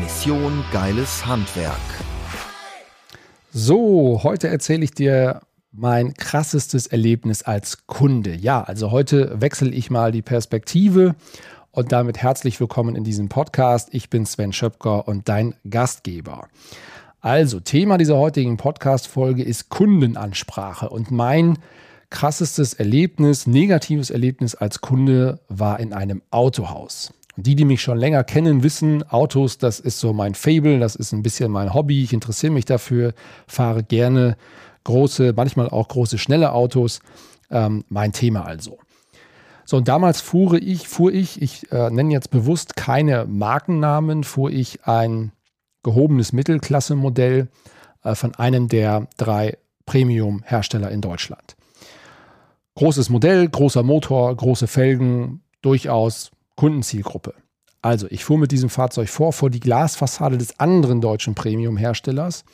Mission Geiles Handwerk. So, heute erzähle ich dir mein krassestes Erlebnis als Kunde. Ja, also heute wechsle ich mal die Perspektive und damit herzlich willkommen in diesem Podcast. Ich bin Sven Schöpker und dein Gastgeber. Also, Thema dieser heutigen Podcast-Folge ist Kundenansprache und mein krassestes Erlebnis, negatives Erlebnis als Kunde war in einem Autohaus. Die, die mich schon länger kennen, wissen, Autos, das ist so mein Fable, das ist ein bisschen mein Hobby. Ich interessiere mich dafür, fahre gerne große, manchmal auch große, schnelle Autos. Ähm, mein Thema also. So, und damals fuhr ich, fuhr ich, ich äh, nenne jetzt bewusst keine Markennamen, fuhr ich ein gehobenes Mittelklasse-Modell äh, von einem der drei Premium-Hersteller in Deutschland. Großes Modell, großer Motor, große Felgen, durchaus Kundenzielgruppe. Also, ich fuhr mit diesem Fahrzeug vor, vor die Glasfassade des anderen deutschen Premium-Herstellers.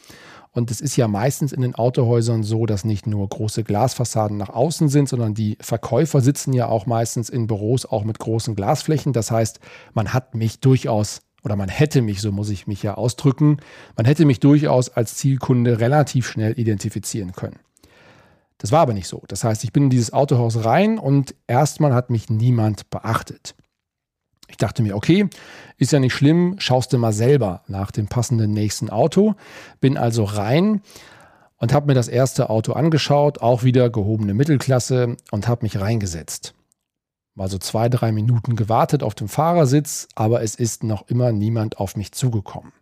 Und es ist ja meistens in den Autohäusern so, dass nicht nur große Glasfassaden nach außen sind, sondern die Verkäufer sitzen ja auch meistens in Büros auch mit großen Glasflächen. Das heißt, man hat mich durchaus oder man hätte mich, so muss ich mich ja ausdrücken, man hätte mich durchaus als Zielkunde relativ schnell identifizieren können. Das war aber nicht so. Das heißt, ich bin in dieses Autohaus rein und erstmal hat mich niemand beachtet. Ich dachte mir, okay, ist ja nicht schlimm, schaust du mal selber nach dem passenden nächsten Auto. Bin also rein und habe mir das erste Auto angeschaut, auch wieder gehobene Mittelklasse und habe mich reingesetzt. Mal so zwei, drei Minuten gewartet auf dem Fahrersitz, aber es ist noch immer niemand auf mich zugekommen.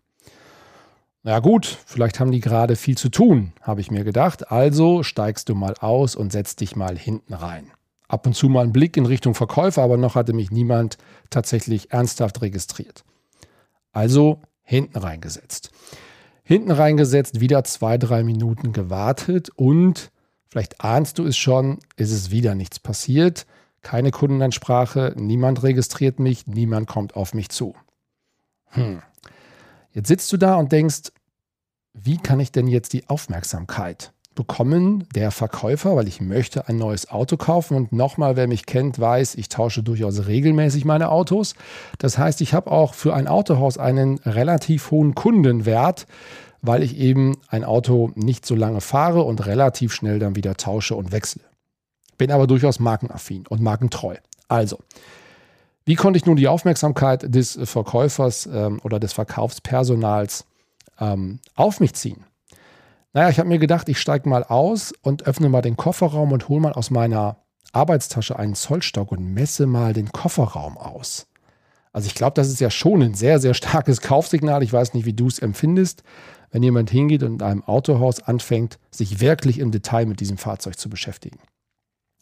Na gut, vielleicht haben die gerade viel zu tun, habe ich mir gedacht. Also steigst du mal aus und setzt dich mal hinten rein ab und zu mal einen Blick in Richtung Verkäufer, aber noch hatte mich niemand tatsächlich ernsthaft registriert. Also hinten reingesetzt. Hinten reingesetzt, wieder zwei, drei Minuten gewartet und vielleicht ahnst du es schon, ist es wieder nichts passiert. Keine Kundenansprache, niemand registriert mich, niemand kommt auf mich zu. Hm. Jetzt sitzt du da und denkst, wie kann ich denn jetzt die Aufmerksamkeit bekommen der Verkäufer, weil ich möchte ein neues Auto kaufen. Und nochmal, wer mich kennt, weiß, ich tausche durchaus regelmäßig meine Autos. Das heißt, ich habe auch für ein Autohaus einen relativ hohen Kundenwert, weil ich eben ein Auto nicht so lange fahre und relativ schnell dann wieder tausche und wechsle. Bin aber durchaus markenaffin und markentreu. Also, wie konnte ich nun die Aufmerksamkeit des Verkäufers ähm, oder des Verkaufspersonals ähm, auf mich ziehen? Naja, ich habe mir gedacht, ich steige mal aus und öffne mal den Kofferraum und hole mal aus meiner Arbeitstasche einen Zollstock und messe mal den Kofferraum aus. Also ich glaube, das ist ja schon ein sehr, sehr starkes Kaufsignal. Ich weiß nicht, wie du es empfindest, wenn jemand hingeht und in einem Autohaus anfängt, sich wirklich im Detail mit diesem Fahrzeug zu beschäftigen.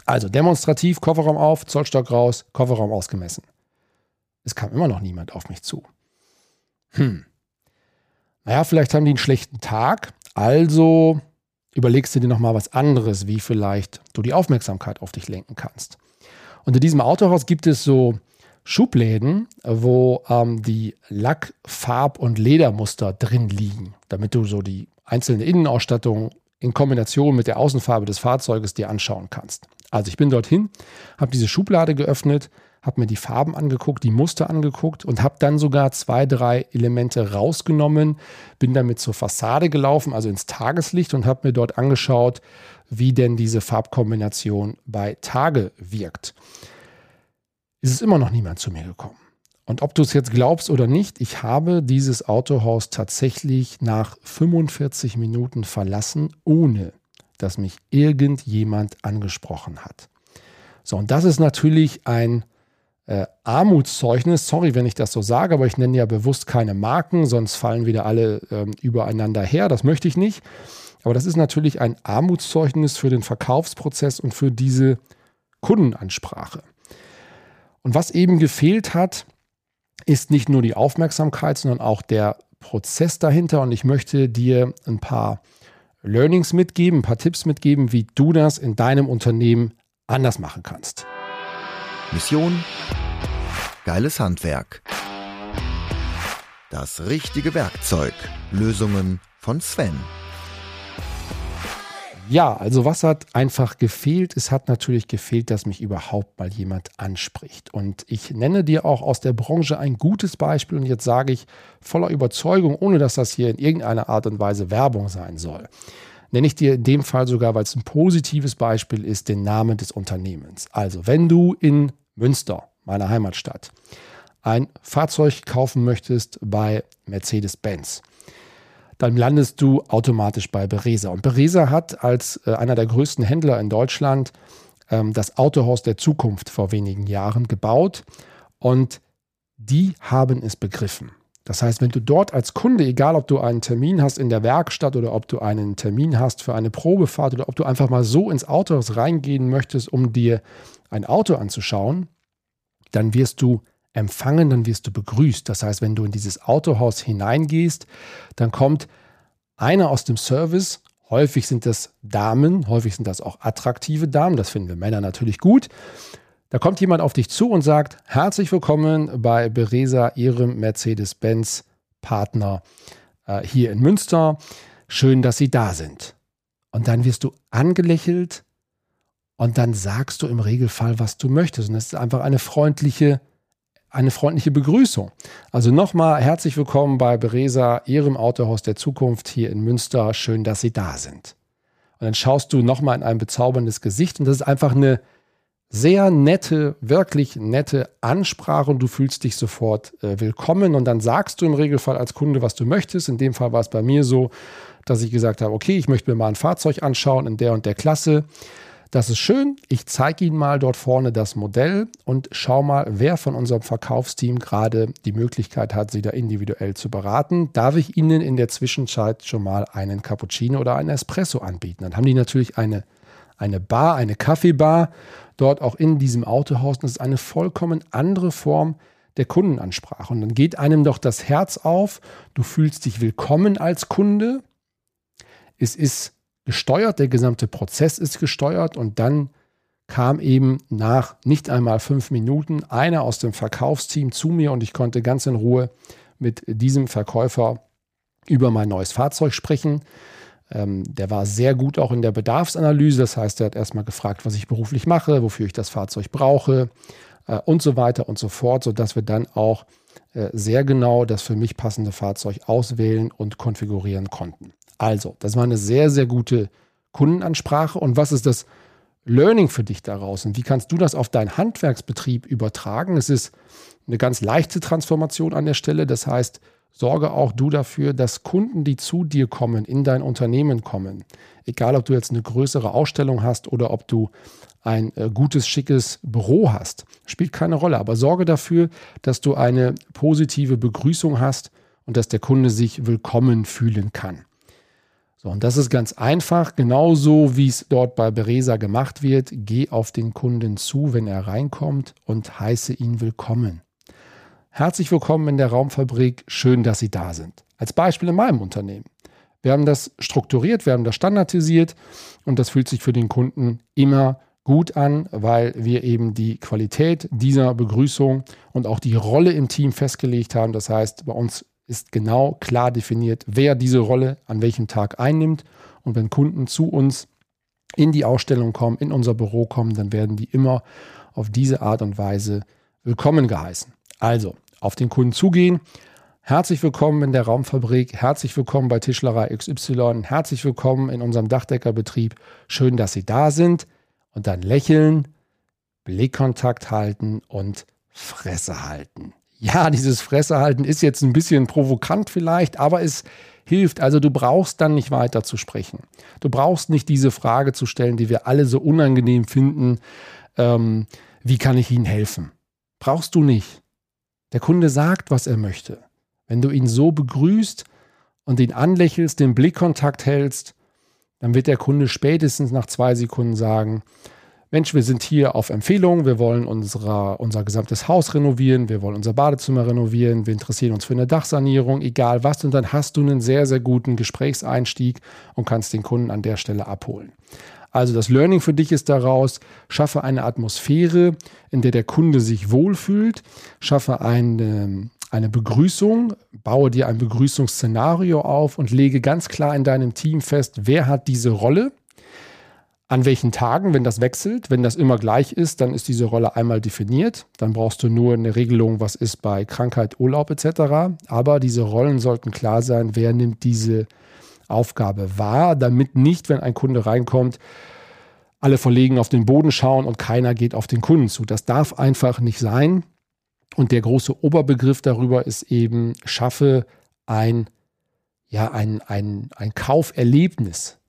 Also demonstrativ Kofferraum auf, Zollstock raus, Kofferraum ausgemessen. Es kam immer noch niemand auf mich zu. Hm. Naja, vielleicht haben die einen schlechten Tag also überlegst du dir nochmal was anderes, wie vielleicht du die Aufmerksamkeit auf dich lenken kannst. Und in diesem Autohaus gibt es so Schubläden, wo ähm, die Lack-, Farb- und Ledermuster drin liegen, damit du so die einzelne Innenausstattung in Kombination mit der Außenfarbe des Fahrzeuges dir anschauen kannst. Also ich bin dorthin, habe diese Schublade geöffnet, habe mir die Farben angeguckt, die Muster angeguckt und habe dann sogar zwei, drei Elemente rausgenommen, bin damit zur Fassade gelaufen, also ins Tageslicht und habe mir dort angeschaut, wie denn diese Farbkombination bei Tage wirkt. Es ist immer noch niemand zu mir gekommen. Und ob du es jetzt glaubst oder nicht, ich habe dieses Autohaus tatsächlich nach 45 Minuten verlassen, ohne dass mich irgendjemand angesprochen hat. So, und das ist natürlich ein äh, Armutszeugnis. Sorry, wenn ich das so sage, aber ich nenne ja bewusst keine Marken, sonst fallen wieder alle ähm, übereinander her. Das möchte ich nicht. Aber das ist natürlich ein Armutszeugnis für den Verkaufsprozess und für diese Kundenansprache. Und was eben gefehlt hat, ist nicht nur die Aufmerksamkeit, sondern auch der Prozess dahinter und ich möchte dir ein paar Learnings mitgeben, ein paar Tipps mitgeben, wie du das in deinem Unternehmen anders machen kannst. Mission Geiles Handwerk. Das richtige Werkzeug. Lösungen von Sven. Ja, also was hat einfach gefehlt? Es hat natürlich gefehlt, dass mich überhaupt mal jemand anspricht. Und ich nenne dir auch aus der Branche ein gutes Beispiel und jetzt sage ich voller Überzeugung, ohne dass das hier in irgendeiner Art und Weise Werbung sein soll. Nenne ich dir in dem Fall sogar, weil es ein positives Beispiel ist, den Namen des Unternehmens. Also, wenn du in Münster, meiner Heimatstadt, ein Fahrzeug kaufen möchtest bei Mercedes-Benz, dann landest du automatisch bei Beresa. Und Beresa hat als äh, einer der größten Händler in Deutschland ähm, das Autohaus der Zukunft vor wenigen Jahren gebaut und die haben es begriffen. Das heißt, wenn du dort als Kunde, egal ob du einen Termin hast in der Werkstatt oder ob du einen Termin hast für eine Probefahrt oder ob du einfach mal so ins Autohaus reingehen möchtest, um dir ein Auto anzuschauen, dann wirst du empfangen, dann wirst du begrüßt. Das heißt, wenn du in dieses Autohaus hineingehst, dann kommt einer aus dem Service. Häufig sind das Damen, häufig sind das auch attraktive Damen. Das finden wir Männer natürlich gut. Da kommt jemand auf dich zu und sagt: Herzlich willkommen bei Beresa, Ihrem Mercedes-Benz-Partner äh, hier in Münster. Schön, dass Sie da sind. Und dann wirst du angelächelt und dann sagst du im Regelfall, was du möchtest. Und das ist einfach eine freundliche eine freundliche Begrüßung. Also nochmal herzlich willkommen bei Beresa, Ihrem Autohaus der Zukunft hier in Münster. Schön, dass Sie da sind. Und dann schaust du nochmal in ein bezauberndes Gesicht und das ist einfach eine sehr nette, wirklich nette Ansprache und du fühlst dich sofort äh, willkommen und dann sagst du im Regelfall als Kunde, was du möchtest. In dem Fall war es bei mir so, dass ich gesagt habe, okay, ich möchte mir mal ein Fahrzeug anschauen in der und der Klasse. Das ist schön. Ich zeige Ihnen mal dort vorne das Modell und schau mal, wer von unserem Verkaufsteam gerade die Möglichkeit hat, Sie da individuell zu beraten. Darf ich Ihnen in der Zwischenzeit schon mal einen Cappuccino oder einen Espresso anbieten? Dann haben die natürlich eine, eine Bar, eine Kaffeebar dort auch in diesem Autohaus. Das ist eine vollkommen andere Form der Kundenansprache. Und dann geht einem doch das Herz auf. Du fühlst dich willkommen als Kunde. Es ist gesteuert, der gesamte Prozess ist gesteuert und dann kam eben nach nicht einmal fünf Minuten einer aus dem Verkaufsteam zu mir und ich konnte ganz in Ruhe mit diesem Verkäufer über mein neues Fahrzeug sprechen. Ähm, der war sehr gut auch in der Bedarfsanalyse. Das heißt, er hat erstmal gefragt, was ich beruflich mache, wofür ich das Fahrzeug brauche äh, und so weiter und so fort, sodass wir dann auch äh, sehr genau das für mich passende Fahrzeug auswählen und konfigurieren konnten. Also, das war eine sehr, sehr gute Kundenansprache. Und was ist das Learning für dich daraus? Und wie kannst du das auf deinen Handwerksbetrieb übertragen? Es ist eine ganz leichte Transformation an der Stelle. Das heißt, sorge auch du dafür, dass Kunden, die zu dir kommen, in dein Unternehmen kommen, egal ob du jetzt eine größere Ausstellung hast oder ob du ein äh, gutes, schickes Büro hast, spielt keine Rolle. Aber sorge dafür, dass du eine positive Begrüßung hast und dass der Kunde sich willkommen fühlen kann. So, und das ist ganz einfach, genauso wie es dort bei Beresa gemacht wird. Geh auf den Kunden zu, wenn er reinkommt und heiße ihn willkommen. Herzlich willkommen in der Raumfabrik, schön, dass Sie da sind. Als Beispiel in meinem Unternehmen. Wir haben das strukturiert, wir haben das standardisiert und das fühlt sich für den Kunden immer gut an, weil wir eben die Qualität dieser Begrüßung und auch die Rolle im Team festgelegt haben. Das heißt, bei uns ist genau klar definiert, wer diese Rolle an welchem Tag einnimmt. Und wenn Kunden zu uns in die Ausstellung kommen, in unser Büro kommen, dann werden die immer auf diese Art und Weise willkommen geheißen. Also auf den Kunden zugehen. Herzlich willkommen in der Raumfabrik, herzlich willkommen bei Tischlerei XY, herzlich willkommen in unserem Dachdeckerbetrieb. Schön, dass Sie da sind. Und dann lächeln, Blickkontakt halten und Fresse halten. Ja, dieses Fressehalten ist jetzt ein bisschen provokant vielleicht, aber es hilft. Also du brauchst dann nicht weiter zu sprechen. Du brauchst nicht diese Frage zu stellen, die wir alle so unangenehm finden. Ähm, wie kann ich Ihnen helfen? Brauchst du nicht. Der Kunde sagt, was er möchte. Wenn du ihn so begrüßt und ihn anlächelst, den Blickkontakt hältst, dann wird der Kunde spätestens nach zwei Sekunden sagen, Mensch, wir sind hier auf Empfehlung, wir wollen unser, unser gesamtes Haus renovieren, wir wollen unser Badezimmer renovieren, wir interessieren uns für eine Dachsanierung, egal was. Und dann hast du einen sehr, sehr guten Gesprächseinstieg und kannst den Kunden an der Stelle abholen. Also das Learning für dich ist daraus, schaffe eine Atmosphäre, in der der Kunde sich wohlfühlt, schaffe eine, eine Begrüßung, baue dir ein Begrüßungsszenario auf und lege ganz klar in deinem Team fest, wer hat diese Rolle an welchen Tagen, wenn das wechselt. Wenn das immer gleich ist, dann ist diese Rolle einmal definiert. Dann brauchst du nur eine Regelung, was ist bei Krankheit, Urlaub etc. Aber diese Rollen sollten klar sein, wer nimmt diese Aufgabe wahr, damit nicht, wenn ein Kunde reinkommt, alle verlegen auf den Boden schauen und keiner geht auf den Kunden zu. Das darf einfach nicht sein. Und der große Oberbegriff darüber ist eben, schaffe ein, ja, ein, ein, ein Kauferlebnis.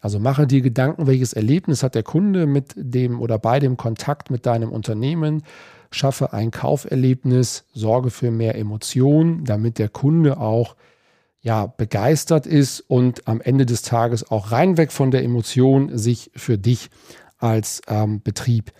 Also mache dir Gedanken, welches Erlebnis hat der Kunde mit dem oder bei dem Kontakt mit deinem Unternehmen. Schaffe ein Kauferlebnis, sorge für mehr Emotionen, damit der Kunde auch ja, begeistert ist und am Ende des Tages auch reinweg von der Emotion sich für dich als ähm, Betrieb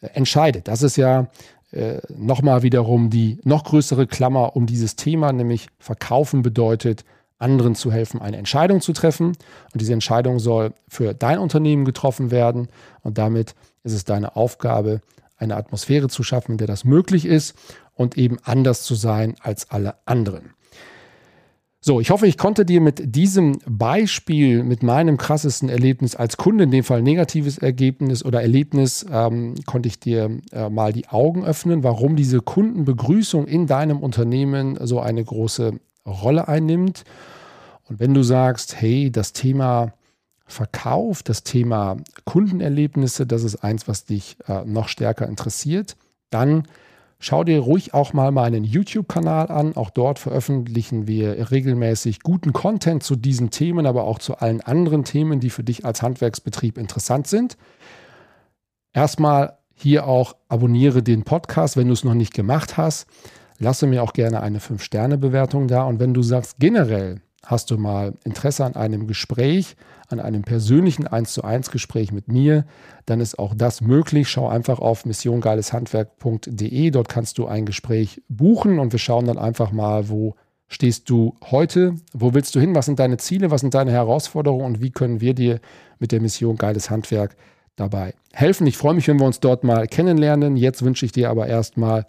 äh, entscheidet. Das ist ja äh, nochmal wiederum die noch größere Klammer um dieses Thema, nämlich Verkaufen bedeutet anderen zu helfen, eine Entscheidung zu treffen. Und diese Entscheidung soll für dein Unternehmen getroffen werden. Und damit ist es deine Aufgabe, eine Atmosphäre zu schaffen, in der das möglich ist und eben anders zu sein als alle anderen. So, ich hoffe, ich konnte dir mit diesem Beispiel, mit meinem krassesten Erlebnis als Kunde, in dem Fall negatives Ergebnis oder Erlebnis, ähm, konnte ich dir äh, mal die Augen öffnen, warum diese Kundenbegrüßung in deinem Unternehmen so eine große Rolle einnimmt. Und wenn du sagst, hey, das Thema Verkauf, das Thema Kundenerlebnisse, das ist eins, was dich äh, noch stärker interessiert, dann schau dir ruhig auch mal meinen YouTube-Kanal an. Auch dort veröffentlichen wir regelmäßig guten Content zu diesen Themen, aber auch zu allen anderen Themen, die für dich als Handwerksbetrieb interessant sind. Erstmal hier auch abonniere den Podcast, wenn du es noch nicht gemacht hast. Lasse mir auch gerne eine 5-Sterne-Bewertung da. Und wenn du sagst, generell hast du mal Interesse an einem Gespräch, an einem persönlichen 1 zu 1 Gespräch mit mir, dann ist auch das möglich. Schau einfach auf missiongeileshandwerk.de. Dort kannst du ein Gespräch buchen und wir schauen dann einfach mal, wo stehst du heute, wo willst du hin, was sind deine Ziele, was sind deine Herausforderungen und wie können wir dir mit der Mission Geiles Handwerk dabei helfen. Ich freue mich, wenn wir uns dort mal kennenlernen. Jetzt wünsche ich dir aber erstmal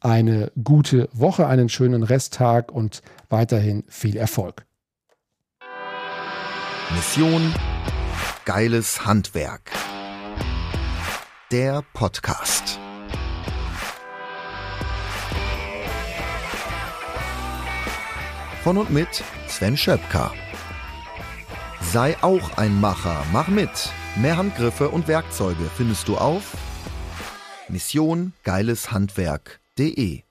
eine gute Woche, einen schönen Resttag und weiterhin viel Erfolg. Mission Geiles Handwerk. Der Podcast. Von und mit Sven Schöpker. Sei auch ein Macher, mach mit. Mehr Handgriffe und Werkzeuge findest du auf Mission Geiles Handwerk www.ftf.de